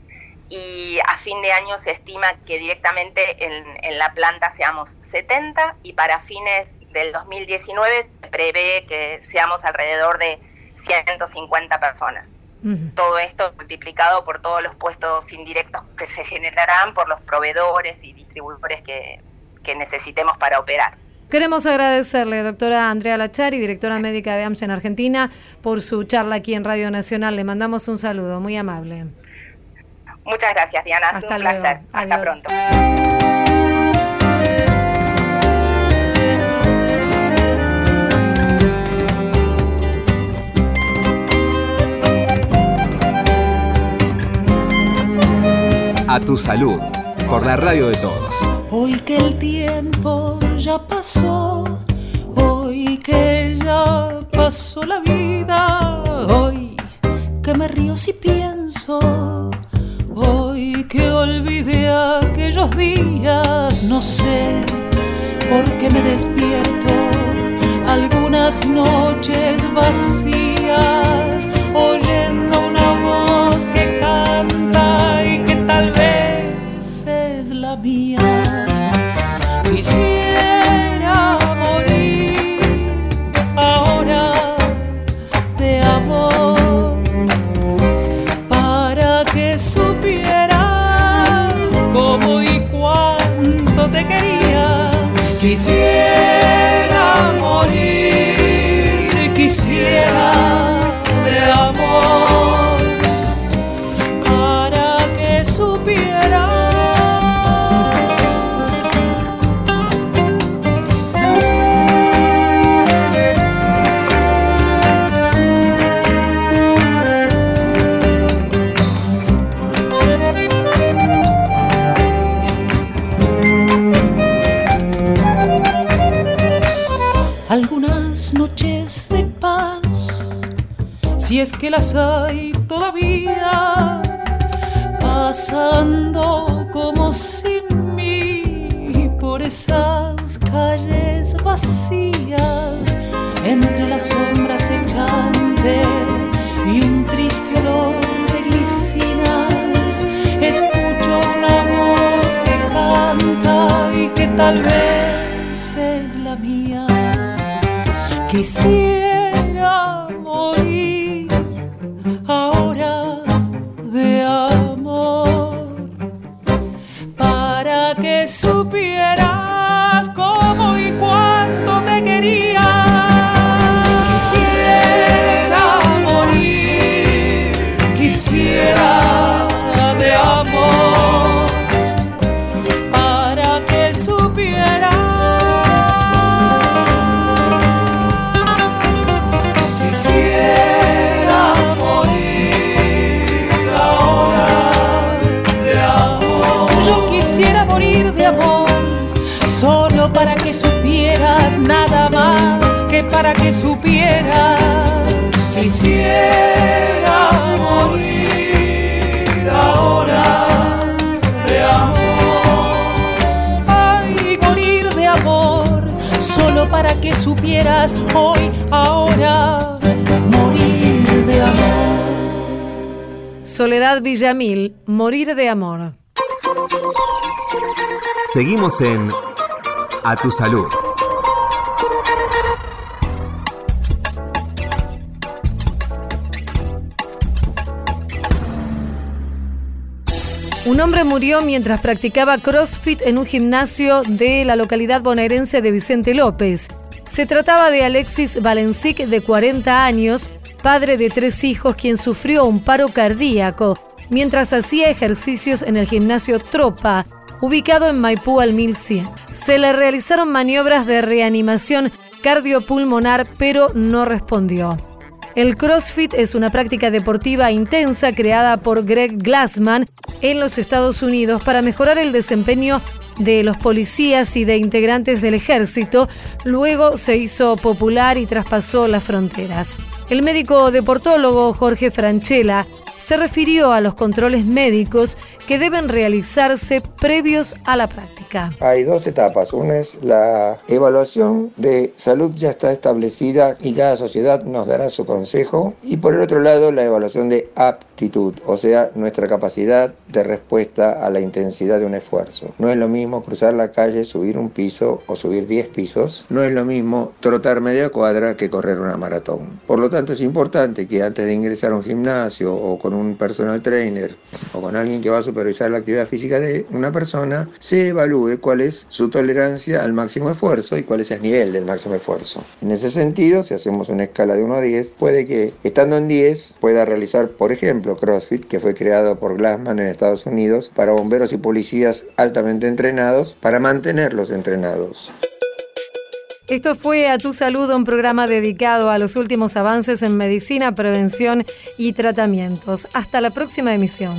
Speaker 5: y a fin de año se estima que directamente en, en, la planta seamos 70 y para fines del 2019 se prevé que seamos alrededor de 150 personas. Uh -huh. Todo esto multiplicado por todos los puestos indirectos que se generarán por los proveedores y distribuidores que, que necesitemos para operar.
Speaker 1: Queremos agradecerle, doctora Andrea Lachari, directora médica de AMSA en Argentina, por su charla aquí en Radio Nacional. Le mandamos un saludo, muy amable.
Speaker 5: Muchas gracias, Diana.
Speaker 1: Hasta
Speaker 5: un
Speaker 1: luego.
Speaker 5: placer.
Speaker 1: Adiós.
Speaker 5: Hasta pronto.
Speaker 6: A tu salud, por la radio de todos.
Speaker 10: Hoy que el tiempo ya pasó, hoy que ya pasó la vida, hoy que me río si pienso, hoy que olvidé aquellos días, no sé por qué me despierto algunas noches vacías, oyendo es que las hay todavía, pasando como sin mí por esas calles vacías, entre las sombras echantes y un triste olor de glicinas, escucho una voz que canta y que tal vez es la mía. Quisiera morir quieras hoy, ahora, morir de amor.
Speaker 1: Soledad Villamil, Morir de Amor.
Speaker 6: Seguimos en A Tu Salud.
Speaker 1: Un hombre murió mientras practicaba CrossFit en un gimnasio de la localidad bonaerense de Vicente López. Se trataba de Alexis Valencic, de 40 años, padre de tres hijos, quien sufrió un paro cardíaco mientras hacía ejercicios en el gimnasio Tropa, ubicado en Maipú al 1100. Se le realizaron maniobras de reanimación cardiopulmonar, pero no respondió. El CrossFit es una práctica deportiva intensa creada por Greg Glassman en los Estados Unidos para mejorar el desempeño de los policías y de integrantes del ejército. Luego se hizo popular y traspasó las fronteras. El médico deportólogo Jorge Franchella se refirió a los controles médicos que deben realizarse previos a la práctica.
Speaker 11: Hay dos etapas. Una es la evaluación de salud ya está establecida y cada sociedad nos dará su consejo. Y por el otro lado, la evaluación de aptitud, o sea, nuestra capacidad de respuesta a la intensidad de un esfuerzo. No es lo mismo cruzar la calle, subir un piso o subir 10 pisos. No es lo mismo trotar media cuadra que correr una maratón. Por lo tanto, es importante que antes de ingresar a un gimnasio o con un personal trainer o con alguien que va a supervisar la actividad física de una persona, se evalúe cuál es su tolerancia al máximo esfuerzo y cuál es el nivel del máximo esfuerzo. En ese sentido, si hacemos una escala de 1 a 10, puede que estando en 10 pueda realizar, por ejemplo, CrossFit, que fue creado por Glassman en Estados Unidos para bomberos y policías altamente entrenados, para mantenerlos entrenados.
Speaker 1: Esto fue A Tu Salud, un programa dedicado a los últimos avances en medicina, prevención y tratamientos. Hasta la próxima emisión.